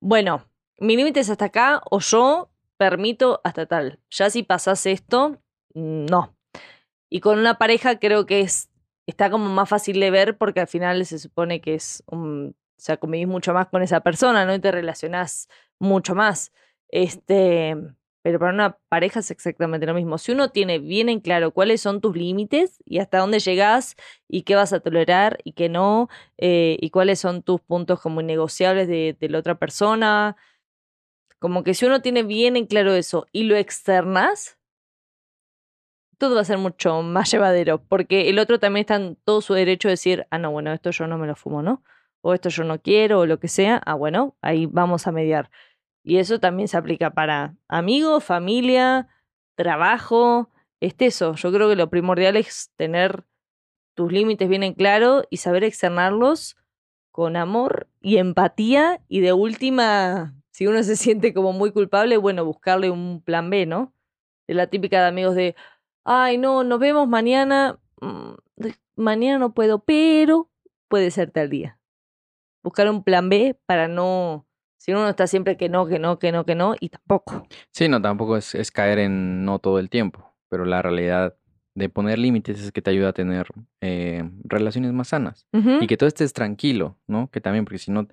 bueno, mi límite es hasta acá o yo permito hasta tal. Ya si pasas esto, mm, no. Y con una pareja creo que es está como más fácil de ver porque al final se supone que es un, o sea, convivís mucho más con esa persona, ¿no? Y te relacionás mucho más. Este, pero para una pareja es exactamente lo mismo. Si uno tiene bien en claro cuáles son tus límites y hasta dónde llegás y qué vas a tolerar y qué no, eh, y cuáles son tus puntos como innegociables de, de la otra persona, como que si uno tiene bien en claro eso y lo externas, todo va a ser mucho más llevadero, porque el otro también está en todo su derecho de decir, ah, no, bueno, esto yo no me lo fumo, ¿no? O esto yo no quiero, o lo que sea, ah, bueno, ahí vamos a mediar. Y eso también se aplica para amigos, familia, trabajo, este eso. Yo creo que lo primordial es tener tus límites bien en claro y saber externarlos con amor y empatía y de última, si uno se siente como muy culpable, bueno, buscarle un plan B, ¿no? De la típica de amigos de, ay, no, nos vemos mañana, mm, mañana no puedo, pero puede ser tal día. Buscar un plan B para no, si uno está siempre que no, que no, que no, que no, y tampoco. Sí, no, tampoco es, es caer en no todo el tiempo, pero la realidad de poner límites es que te ayuda a tener eh, relaciones más sanas y que todo estés tranquilo, ¿no? Que también, porque si no,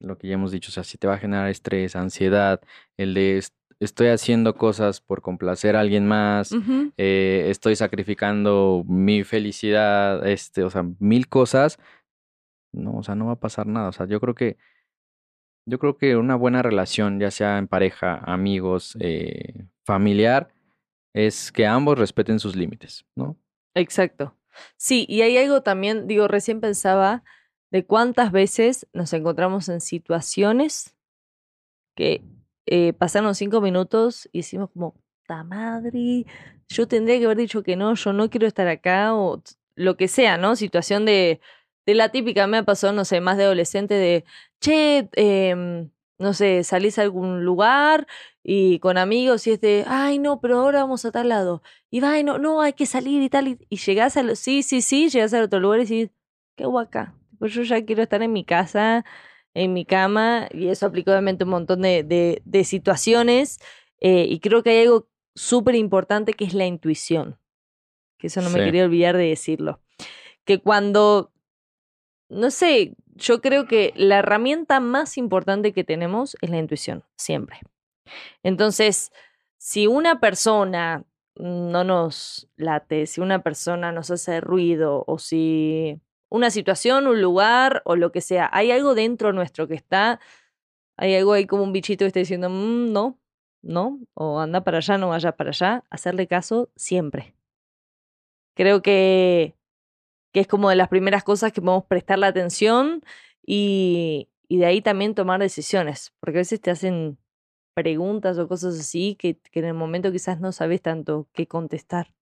lo que ya hemos dicho, o sea, si te va a generar estrés, ansiedad, el de est- estoy haciendo cosas por complacer a alguien más, eh, estoy sacrificando mi felicidad, este, o sea, mil cosas, no, o sea, no va a pasar nada. O sea, yo creo que, yo creo que una buena relación, ya sea en pareja, amigos, eh, familiar, es que ambos respeten sus límites, ¿no? Exacto. Sí, y hay algo también, digo, recién pensaba de cuántas veces nos encontramos en situaciones que eh, pasaron cinco minutos y decimos como, ¡ta madre! Yo tendría que haber dicho que no, yo no quiero estar acá, o lo que sea, ¿no? Situación de, de la típica, me ha pasado, no sé, más de adolescente, de, che, em, no sé, salís a algún lugar y con amigos y es de, ay, no, pero ahora vamos a tal lado. Y va, no, no, hay que salir y tal. Y, y llegás a, lo- sí, sí, sí, llegás al otro lugar y decís, ¿qué acá? Pues yo ya quiero estar en mi casa, en mi cama, y eso aplica obviamente un montón de, de, de situaciones. eh, y creo que hay algo súper importante que es la intuición. Que eso no me quería olvidar de decirlo. Que cuando, no sé, yo creo que la herramienta más importante que tenemos es la intuición, siempre. Entonces, si una persona no nos late, si una persona nos hace ruido o si una situación, un lugar o lo que sea, hay algo dentro nuestro que está, hay algo ahí como un bichito que está diciendo, "Mm, no, no, o anda para allá, no vaya para allá, hacerle caso siempre. Creo que, que es como de las primeras cosas que podemos prestarle atención y, y de ahí también tomar decisiones, porque a veces te hacen preguntas o cosas así que, que en el momento quizás no sabes tanto qué contestar.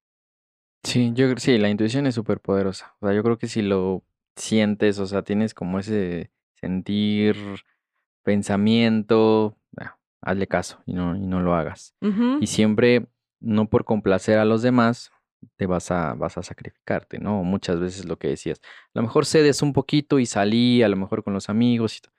Sí, yo sí, la intuición es súper poderosa. O sea, yo creo que si lo sientes, o sea, tienes como ese sentir, pensamiento, ah, hazle caso y no, y no lo hagas. Y siempre, no por complacer a los demás, te vas a, vas a sacrificarte, ¿no? Muchas veces lo que decías, a lo mejor cedes un poquito y salí, a lo mejor con los amigos y todo.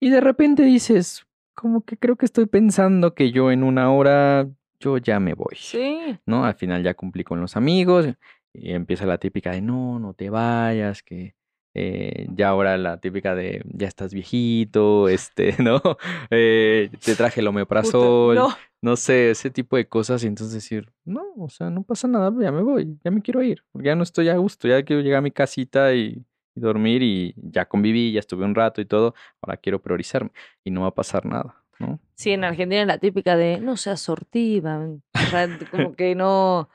Y de repente dices, como que creo que estoy pensando que yo en una hora, yo ya me voy. Sí, ¿no? Al final ya cumplí con los amigos y empieza la típica de no, no te vayas, que eh, ya ahora la típica de ya estás viejito, este, ¿no? Eh, te traje el omeprazol, no. no, sé, ese tipo de cosas y entonces decir, no, o sea, no pasa nada, ya me voy, ya me quiero ir, ya no estoy a gusto, ya quiero llegar a mi casita y, y dormir y ya conviví, ya estuve un rato y todo, ahora quiero priorizarme y no va a pasar nada, ¿no? Sí, en Argentina es la típica de no seas sortiva, o sea, como que no.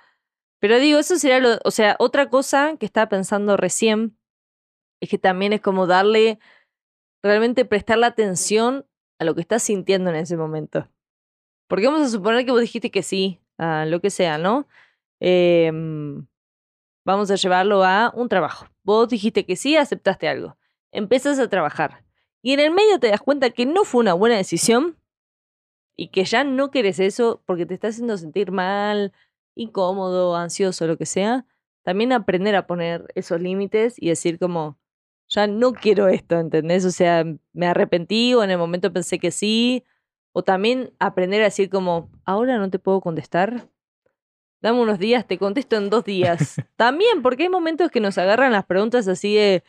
Pero digo, eso sería lo. O sea, otra cosa que estaba pensando recién es que también es como darle, realmente prestarle atención a lo que estás sintiendo en ese momento. Porque vamos a suponer que vos dijiste que sí, a lo que sea, ¿no? Em, vamos a llevarlo a un trabajo. Vos dijiste que sí, aceptaste algo. Empezás a trabajar. Y en el medio te das cuenta que no fue una buena decisión y que ya no querés eso porque te está haciendo sentir mal, incómodo, ansioso, lo que sea. También aprender a poner esos límites y decir como, ya no quiero esto, ¿entendés? O sea, me arrepentí o en el momento pensé que sí. O también aprender a decir como, ahora no te puedo contestar. Dame unos días, te contesto en dos días. también, porque hay momentos que nos agarran las preguntas así de,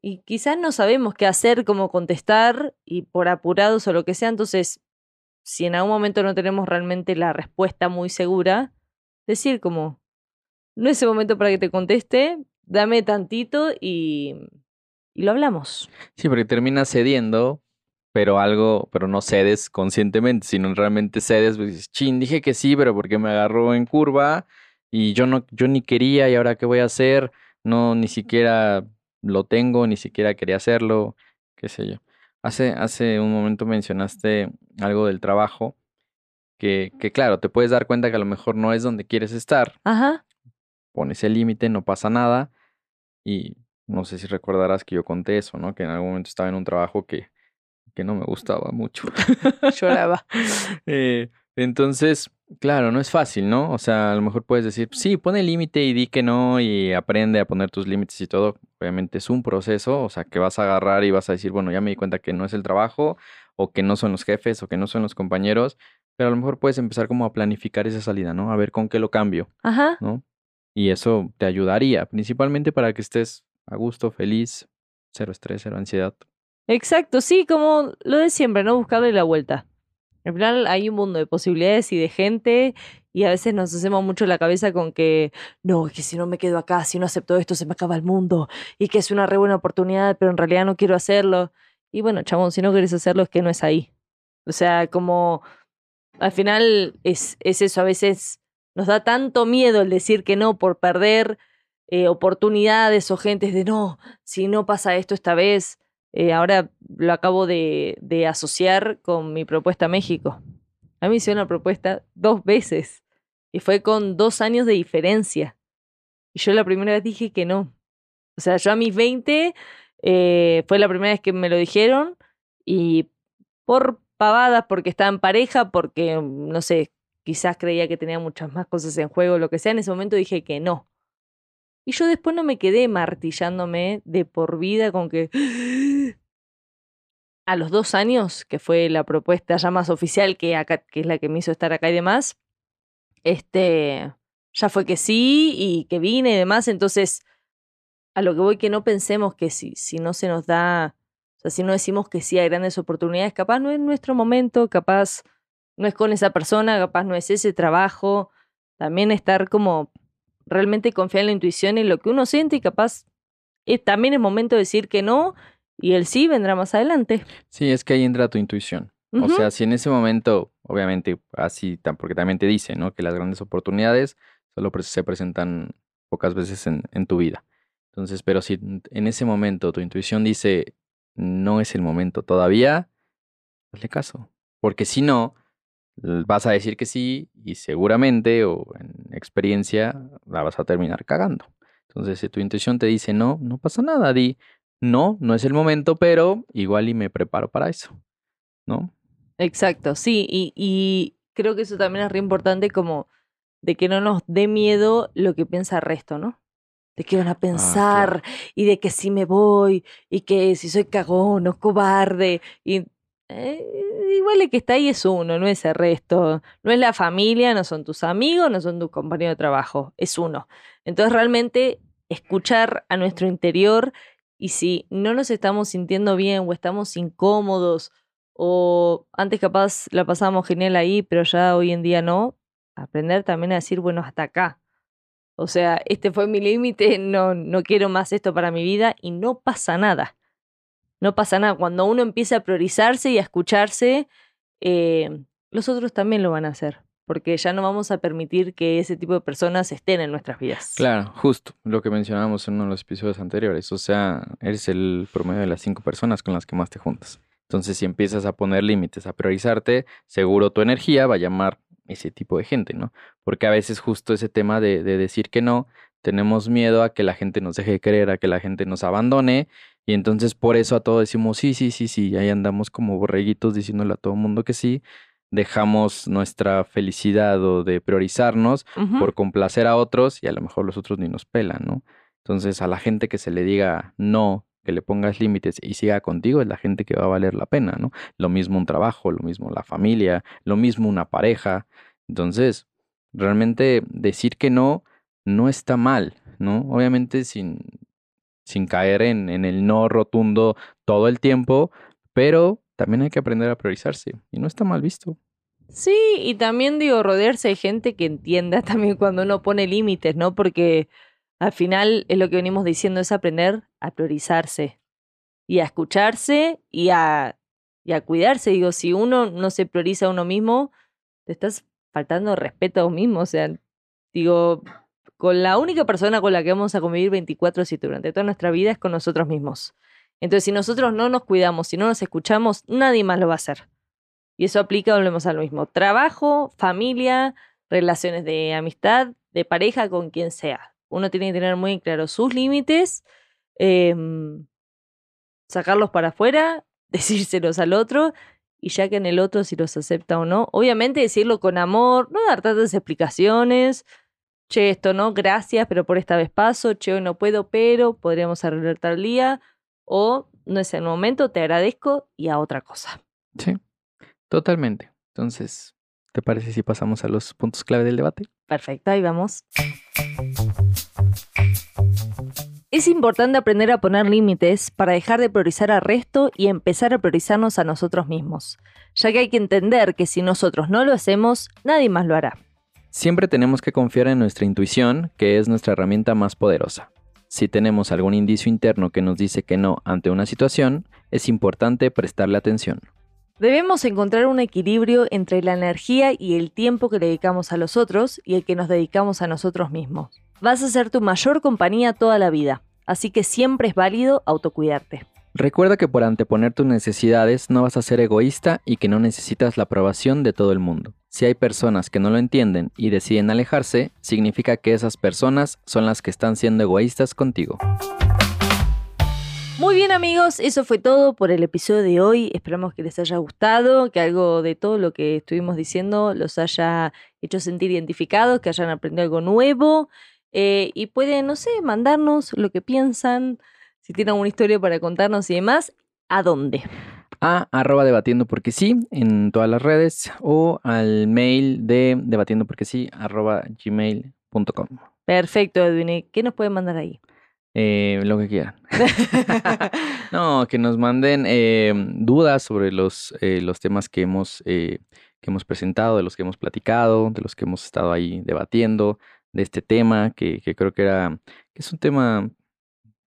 y quizás no sabemos qué hacer, cómo contestar, y por apurados o lo que sea, entonces, si en algún momento no tenemos realmente la respuesta muy segura, decir como, no es el momento para que te conteste, dame tantito y, y lo hablamos. Sí, porque terminas cediendo, pero algo, pero no cedes conscientemente, sino realmente cedes, pues dices, chin, dije que sí, pero porque me agarró en curva y yo no, yo ni quería y ahora qué voy a hacer, no, ni siquiera lo tengo, ni siquiera quería hacerlo, qué sé yo. Hace, hace un momento mencionaste algo del trabajo, que, que claro, te puedes dar cuenta que a lo mejor no es donde quieres estar, Ajá. pones el límite, no pasa nada. Y no sé si recordarás que yo conté eso, ¿no? Que en algún momento estaba en un trabajo que, que no me gustaba mucho. Lloraba. Eh, entonces, claro, no es fácil, ¿no? O sea, a lo mejor puedes decir, sí, pone límite y di que no y aprende a poner tus límites y todo. Obviamente es un proceso, o sea, que vas a agarrar y vas a decir, bueno, ya me di cuenta que no es el trabajo o que no son los jefes o que no son los compañeros, pero a lo mejor puedes empezar como a planificar esa salida, ¿no? A ver con qué lo cambio. Ajá. ¿no? Y eso te ayudaría, principalmente para que estés a gusto, feliz, cero estrés, cero ansiedad. Exacto, sí, como lo de siempre, ¿no? Buscarle la vuelta. Al final hay un mundo de posibilidades y de gente y a veces nos hacemos mucho la cabeza con que no, que si no me quedo acá, si no acepto esto, se me acaba el mundo y que es una re buena oportunidad, pero en realidad no quiero hacerlo. Y bueno, chabón, si no quieres hacerlo es que no es ahí. O sea, como al final es, es eso, a veces nos da tanto miedo el decir que no por perder eh, oportunidades o gentes de no, si no pasa esto esta vez, eh, ahora lo acabo de, asociar con mi propuesta a México. A mí me hicieron una propuesta dos veces y fue con dos años de diferencia. Y yo la primera vez dije que no. O sea, yo a mis 20 eh, fue la primera vez que me lo dijeron y por pavadas, porque estaba en pareja, porque, no sé, quizás creía que tenía muchas más cosas en juego, lo que sea, en ese momento dije que no. Y yo después no me quedé martillándome de por vida con que a los dos años, que fue la propuesta ya más oficial, que, acá, que es la que me hizo estar acá y demás, este, ya fue que sí y que vine y demás, entonces a lo que voy que no pensemos que si, si no se nos da, o sea, si no decimos que sí hay grandes oportunidades, capaz no es nuestro momento, capaz no es con esa persona, capaz no es ese trabajo, también estar como realmente confiar en la intuición y lo que uno siente y capaz es, también es momento de decir que no y el sí vendrá más adelante. Sí, es que ahí entra tu intuición. O sea, si en ese momento, obviamente, así, porque también te dice, ¿no? Que las grandes oportunidades solo se presentan pocas veces en, en tu vida. Entonces, pero si en ese momento tu intuición dice, no es el momento todavía, hazle caso. Porque si no, vas a decir que sí y seguramente o en experiencia la vas a terminar cagando. Entonces, si tu intuición te dice no, no pasa nada, di no, no es el momento, pero igual y me preparo para eso, ¿no? Exacto, sí, y, y creo que eso también es re importante como de que no nos dé miedo lo que piensa el resto, ¿no? de qué van a ah, pensar y de que si me voy y que si soy cagón o cobarde. Y eh, igual el que está ahí es uno, no es el resto. No es la familia, no son tus amigos, no son tus compañeros de trabajo, es uno. Entonces realmente escuchar a nuestro interior y si no nos estamos sintiendo bien o estamos incómodos o antes capaz la pasábamos genial ahí, pero ya hoy en día no, aprender también a decir, bueno, hasta acá o sea, este fue mi límite, no, no quiero más esto para mi vida y no pasa nada. No pasa nada. Cuando uno empieza a priorizarse y a escucharse, eh, los otros también lo van a hacer, porque ya no vamos a permitir que ese tipo de personas estén en nuestras vidas. Claro, justo lo que mencionábamos en uno de los episodios anteriores. O sea, eres el promedio de las cinco personas con las que más te juntas. Entonces, si empiezas a poner límites, a priorizarte, seguro tu energía va a llamar ese tipo de gente, ¿no? Porque a veces justo ese tema de, de, decir que no, tenemos miedo a que la gente nos deje de creer, a que la gente nos abandone, y entonces por eso a todos decimos sí, sí, sí, sí, y ahí andamos como borreguitos diciéndole a todo el mundo que sí, dejamos nuestra felicidad o de priorizarnos por complacer a otros y a lo mejor los otros ni nos pelan, ¿no? Entonces a la gente que se le diga no, que le pongas límites y siga contigo es la gente que va a valer la pena, ¿no? Lo mismo un trabajo, lo mismo la familia, lo mismo una pareja. Entonces, realmente decir que no no está mal, ¿no? Obviamente sin, sin caer en, el no rotundo todo el tiempo, pero también hay que aprender a priorizarse y no está mal visto. Sí, y también digo, rodearse de gente que entienda también cuando uno pone límites, ¿no? Porque al final es lo que venimos diciendo, es aprender a priorizarse y a escucharse y a cuidarse. Digo, si uno no se prioriza a uno mismo, te estás faltando respeto a uno mismo. O sea, digo, con la única persona con la que vamos a convivir 24-7 durante toda nuestra vida es con nosotros mismos. Entonces, si nosotros no nos cuidamos, si no nos escuchamos, nadie más lo va a hacer. Y eso aplica, volvemos a lo mismo. Trabajo, familia, relaciones de amistad, de pareja, con quien sea uno tiene que tener muy claro sus límites, em, sacarlos para afuera, decírselos al otro, y ya que en el otro si los acepta o no, obviamente decirlo con amor, no dar tantas explicaciones, che, esto no, gracias, pero por esta vez paso, che, hoy no puedo, pero podríamos arreglar tal día, o no es el momento, te agradezco y a otra cosa. Sí, totalmente. Entonces, ¿te parece si pasamos a los puntos clave del debate? Perfecto, ahí vamos. Es importante aprender a poner límites para dejar de priorizar al resto y empezar a priorizarnos a nosotros mismos, ya que hay que entender que si nosotros no lo hacemos, nadie más lo hará. Siempre tenemos que confiar en nuestra intuición, que es nuestra herramienta más poderosa. Si tenemos algún indicio interno que nos dice que no ante una situación, es importante prestarle atención. Debemos encontrar un equilibrio entre la energía y el tiempo que dedicamos a los otros y el que nos dedicamos a nosotros mismos. Vas a ser tu mayor compañía toda la vida, así que siempre es válido autocuidarte. Recuerda que por anteponer tus necesidades no vas a ser egoísta y que no necesitas la aprobación de todo el mundo. Si hay personas que no lo entienden y deciden alejarse, significa que esas personas son las que están siendo egoístas contigo. Muy bien amigos, eso fue todo por el episodio de hoy. Esperamos que les haya gustado, que algo de todo lo que estuvimos diciendo los haya hecho sentir identificados, que hayan aprendido algo nuevo. Eh, y pueden, no sé, mandarnos lo que piensan, si tienen alguna historia para contarnos y demás, ¿a dónde? A arroba debatiendo porque sí en todas las redes o al mail de debatiendo porque sí arroba gmail.com. Perfecto, Edwin. ¿Qué nos pueden mandar ahí? Eh, lo que quieran. no, que nos manden eh, dudas sobre los, eh, los temas que hemos, que hemos presentado, de los que hemos platicado, de los que hemos estado ahí debatiendo, de este tema, que, que creo que era, que es un tema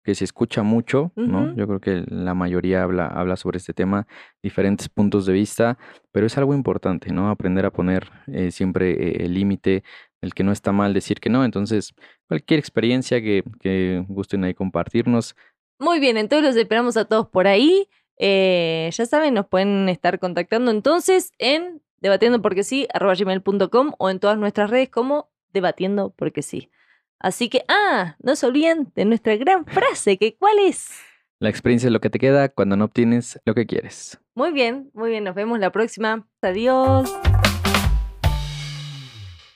que se escucha mucho, ¿no? Yo creo que la mayoría habla, habla sobre este tema, diferentes puntos de vista, pero es algo importante, ¿no? Aprender a poner siempre el límite, el que no está mal decir que no. Entonces, cualquier experiencia que, que gusten ahí compartirnos. Muy bien, entonces los esperamos a todos por ahí. Eh, ya saben, nos pueden estar contactando entonces en debatiendo porque sí, arroba gmail.com o en todas nuestras redes como debatiendo porque sí. Así que, ah, no se olviden de nuestra gran frase, que ¿cuál es? La experiencia es lo que te queda cuando no obtienes lo que quieres. Muy bien, muy bien, nos vemos la próxima. Adiós.